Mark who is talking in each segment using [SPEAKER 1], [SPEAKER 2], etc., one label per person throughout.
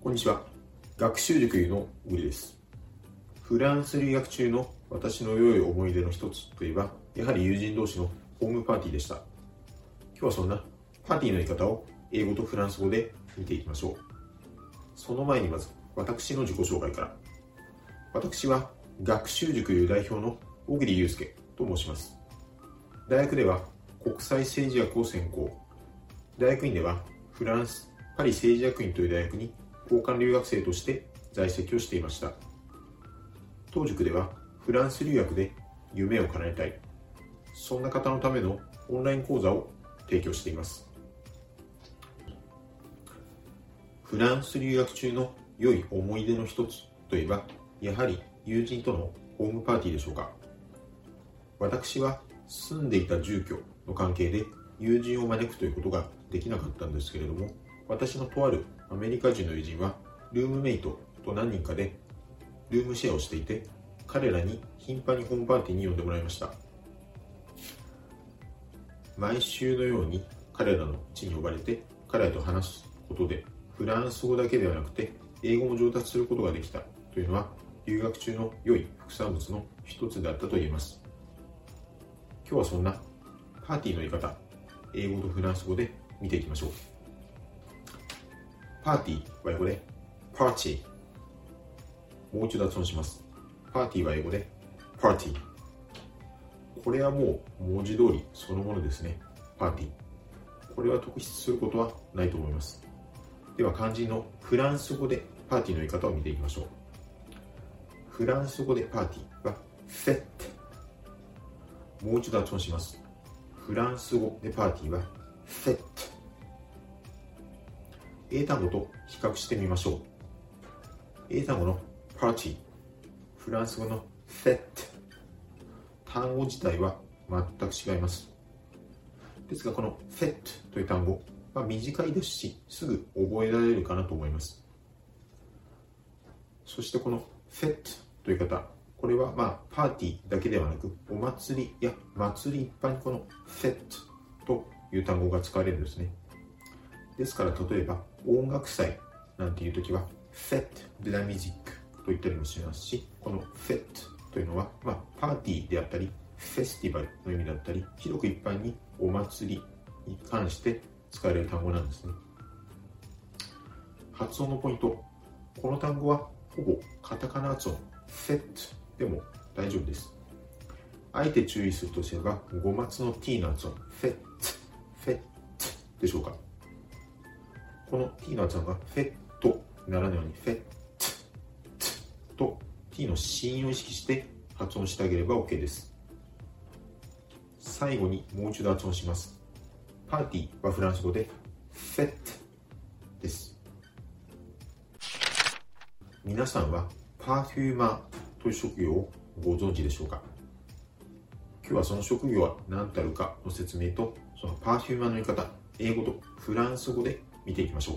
[SPEAKER 1] こんにちは。学習塾のウリです。フランス留学中の私の良い思い出の一つといえば、やはり友人同士のホームパーティーでした。今日はそんなパーティーの言い方を英語とフランス語で見ていきましょう。その前にまず、私の自己紹介から。私は学習塾代表の小栗祐介と申します。大学では国際政治学を専攻。大学院ではフランスパリ政治学院という大学に交換留学生として在籍をしていました。当塾ではフランス留学で夢を叶えたい。そんな方のためのオンライン講座を提供しています。フランス留学中の良い思い出の一つといえばやはり友人とのホームパーティーでしょうか。私は住んでいた住居の関係で友人を招くということができなかったんですけれども私のとあるアメリカ人の友人はルームメイトと何人かでルームシェアをしていて彼らに頻繁にホームパーティーに呼んでもらいました。毎週のように彼らの地に呼ばれて彼らと話すことでフランス語だけではなくて英語も上達することができた。というのは留学中の良い副産物の一つだったと言えます。今日はそんなパーティーの言い方英語とフランス語で見ていきましょう。パーティー。は英語でパーティー。もう一度発音します。パーティーは英語で。パーティー。これはもう文字通りそのものですね。パーティー。これは特筆することはないと思います。では肝心のフランス語でパーティーの言い方を見ていきましょう。フランス語でパーティーはフェットもう一度発音します。フランス語でパーティーはフェット英単語と比較してみましょう。英単語のパーティーフランス語のフェット単語自体は全く違います。ですがこのフェットという単語は短いですしすぐ覚えられるかなと思います。そしてこのフェットという方これはまあパーティーだけではなくお祭りや祭り一般にこのフェットという単語が使われるんですね。ですから例えば音楽祭なんていう時はフェット・デラ・ミジックと言ったりもしますしこのフェットというのは、まあ、パーティーであったりフェスティバルの意味だったり広く一般にお祭りに関して使われる単語なんですね。発音のポイント。この単語はほぼカタカナ発音。フェットでも大丈夫です。あえて注意するとすれば、5末の t の発音、フェット、フェットでしょうか。この t の発音がフェットならないように、フェットと t の子音を意識して発音してあげれば OK です。最後にもう一度発音します。パーティーはフランス語でフェットです。皆さんは perfumer という職業をご存知でしょうか？今日はその職業は何たるかの説明とその perfumer の言い方英語とフランス語で見ていきましょう。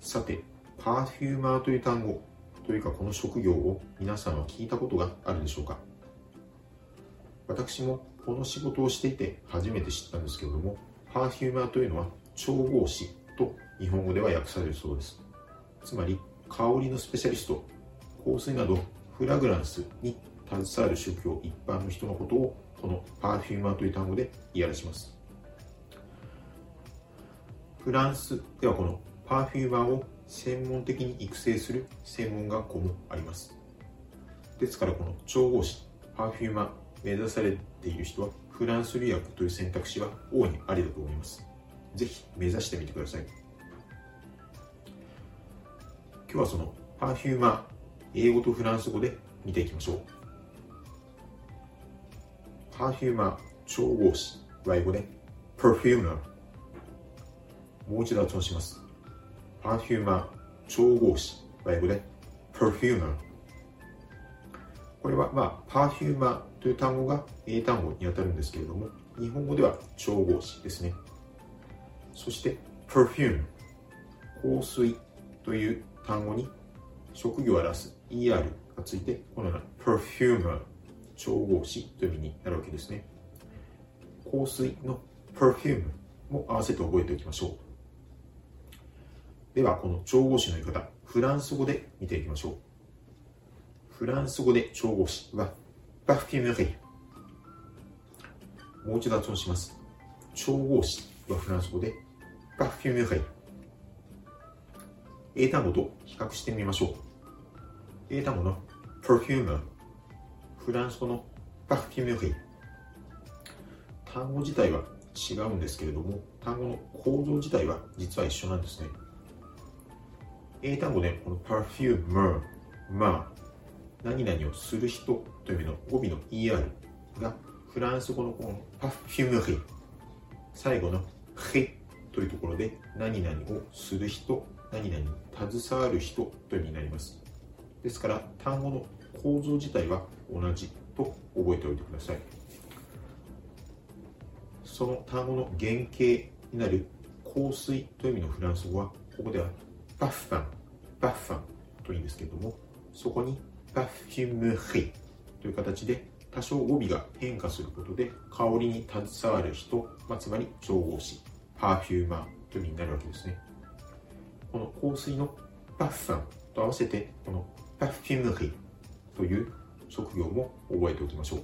[SPEAKER 1] さて perfumer という単語というかこの職業を皆さんは聞いたことがあるでしょうか？私もこの仕事をしていて初めて知ったんですけれども perfumer というのは調香師と日本語では訳されるそうです。つまり香りのスペシャリスト香水などフラグランスに携わる職業一般の人のことをこの perfumer という単語で言い表します。フランスではこの perfumer を専門的に育成する専門学校もありますですからこの調合師 perfumer 目指されている人はフランス留学という選択肢は大いにありだと思いますぜひ目指してみてください今日はそのパーフューマー英語とフランス語で見ていきましょう。 perfumer、調香師は英語で perfumer。もう一度発音します。 perfumer、調香師は英語で perfumer。これは、まあ、 perfumer という単語が英単語にあたるんですけれども、日本語では調香師ですね。そして、perfume、香水という単語に職業を表す ER がついて、このような perfumer 調合詞という意味になるわけですね。香水の perfume も合わせて覚えておきましょう。では、この調合詞の言い方、フランス語で見ていきましょう。フランス語で調合詞は、パフュメリもう一度発音します。調合詞はフランス語で、パフュメリ英単語と比較してみましょう。英単語の perfume、フランス語のパフュメリ単語自体は違うんですけれども、単語の構造自体は実は一緒なんですね。英単語でこの perfumer、まあ、何々をする人という意味の語尾の ER がフランス語のこの perfumerie 最後の r というところで何々をする人、何々に携わる人という意味になります。ですから単語の構造自体は同じと覚えておいてください。その単語の原型になる香水という意味のフランス語はここではパッファンパッファンというんですけれどもそこにパフュムリという形で多少語尾が変化することで香りに携わる人、まあ、つまり調合詞パーフューマーという意味になるわけですね。この香水のパッファンと合わせてこの parfumeur という職業も覚えておきましょう。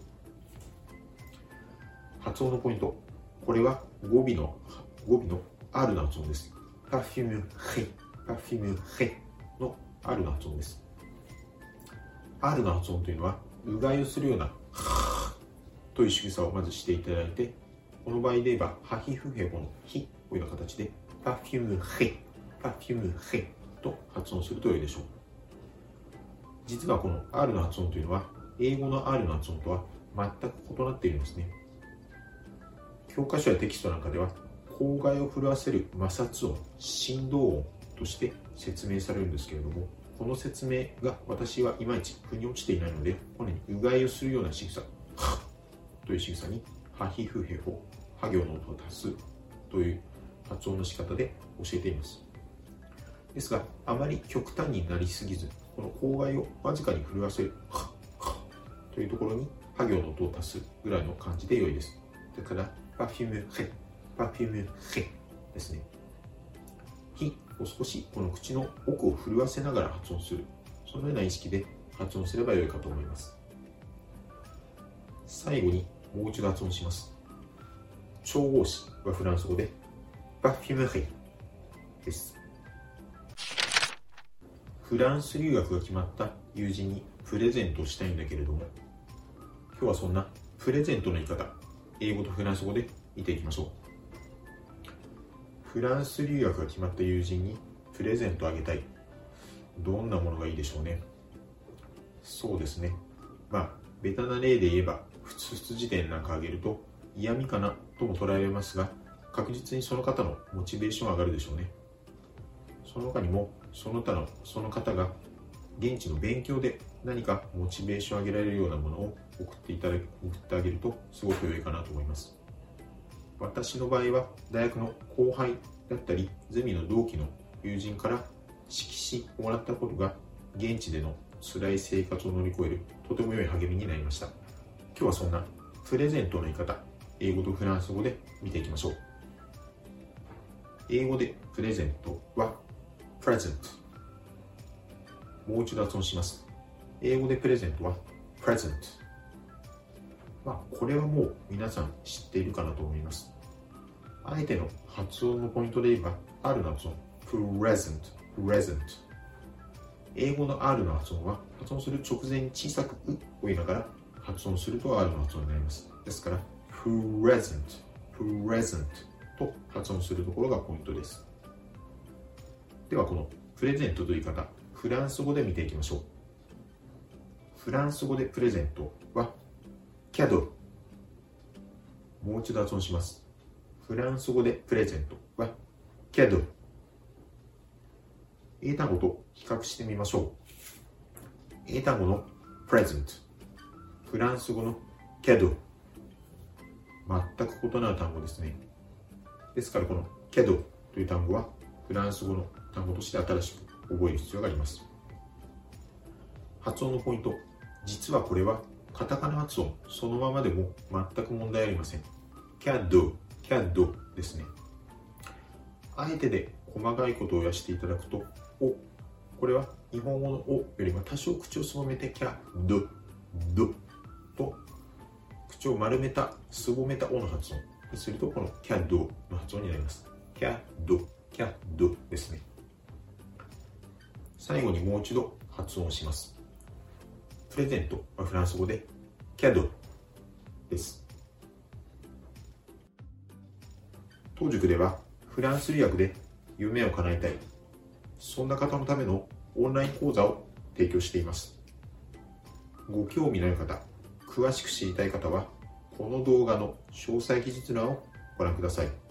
[SPEAKER 1] 発音のポイント。これは語尾の語尾の R の発音です。 parfumeur、parfumeur の R の発音です。R の発音というのは、うがいをするような、という仕草をまずしていただいて、この場合で言えば、ハヒフヘボのヒというよう形で、パフュムヘ、パフュムヘと発音すると良いでしょう。実はこの R の発音というのは、英語の R の発音とは全く異なっているんですね。教科書やテキストなんかでは口外を震わせる摩擦音振動音として説明されるんですけれどもこの説明が私はいまいち腑に落ちていないのでこのようにうがいをするような仕草という仕草にハヒフヘホハ行の音を足すという発音の仕方で教えていますですがあまり極端になりすぎずこの口外をわずかに震わせるというところにハ行の音を足すぐらいの感じで良いですだからパフュムヘ、パフュムヘですね。ひを少しこの口の奥を震わせながら発音する。そのような意識で発音すればよいかと思います。最後にもう一度発音します。調合詞はフランス語でパフュムヘです。フランス留学が決まった友人にプレゼントしたいんだけれども、今日はそんなプレゼントの言い方、英語とフランス語で見ていきましょうフランス留学が決まった友人にプレゼントあげたい。どんなものがいいでしょうね。そうですね。まあベタな例で言えば普通辞典なんかあげると嫌味かなとも捉えられますが確実にその方のモチベーション上がるでしょうね。その他にもその他のその方が現地の勉強で何かモチベーションを上げられるようなものを送っていただ送ってあげるとすごく良いかなと思います。私の場合は大学の後輩だったりゼミの同期の友人から色紙をもらったことが現地での辛い生活を乗り越えるとても良い励みになりました。今日はそんなプレゼントの言い方英語とフランス語で見ていきましょう。英語でプレゼントは present もう一度発音します。英語でプレゼントは present まあ、これはもう皆さん知っているかなと思います。あえての発音のポイントで言えば、R の発音、present, present。英語の R の発音は、発音する直前に小さくうを言いながら発音すると R の発音になります。ですから、present, present と発音するところがポイントです。では、このプレゼントという言い方、フランス語で見ていきましょう。フランス語でプレゼントはキャドもう一度発音しますフランス語でプレゼント。はキャド。英単語と比較してみましょう。英単語のプレゼント。フランス語のキャド。全く異なる単語ですね。ですからこのキャドという単語はフランス語の単語として新しく覚える必要があります。発音のポイント。実はこれはカタカナ発音。そのままでも全く問題ありません。CAD、CAD ですね。あえてで細かいことをやしていただくと、お、これは日本語のおよりも多少口をすぼめてキャ、ド、ドと口を丸めた、すぼめたおの発音にすると、このキャドの発音になります。キャド、キャドですね。最後にもう一度発音します。プレゼントはフランス語でキャドです。当塾ではフランス留学で夢を叶えたい、そんな方のためのオンライン講座を提供しています。ご興味のある方、詳しく知りたい方は、この動画の詳細記述欄をご覧ください。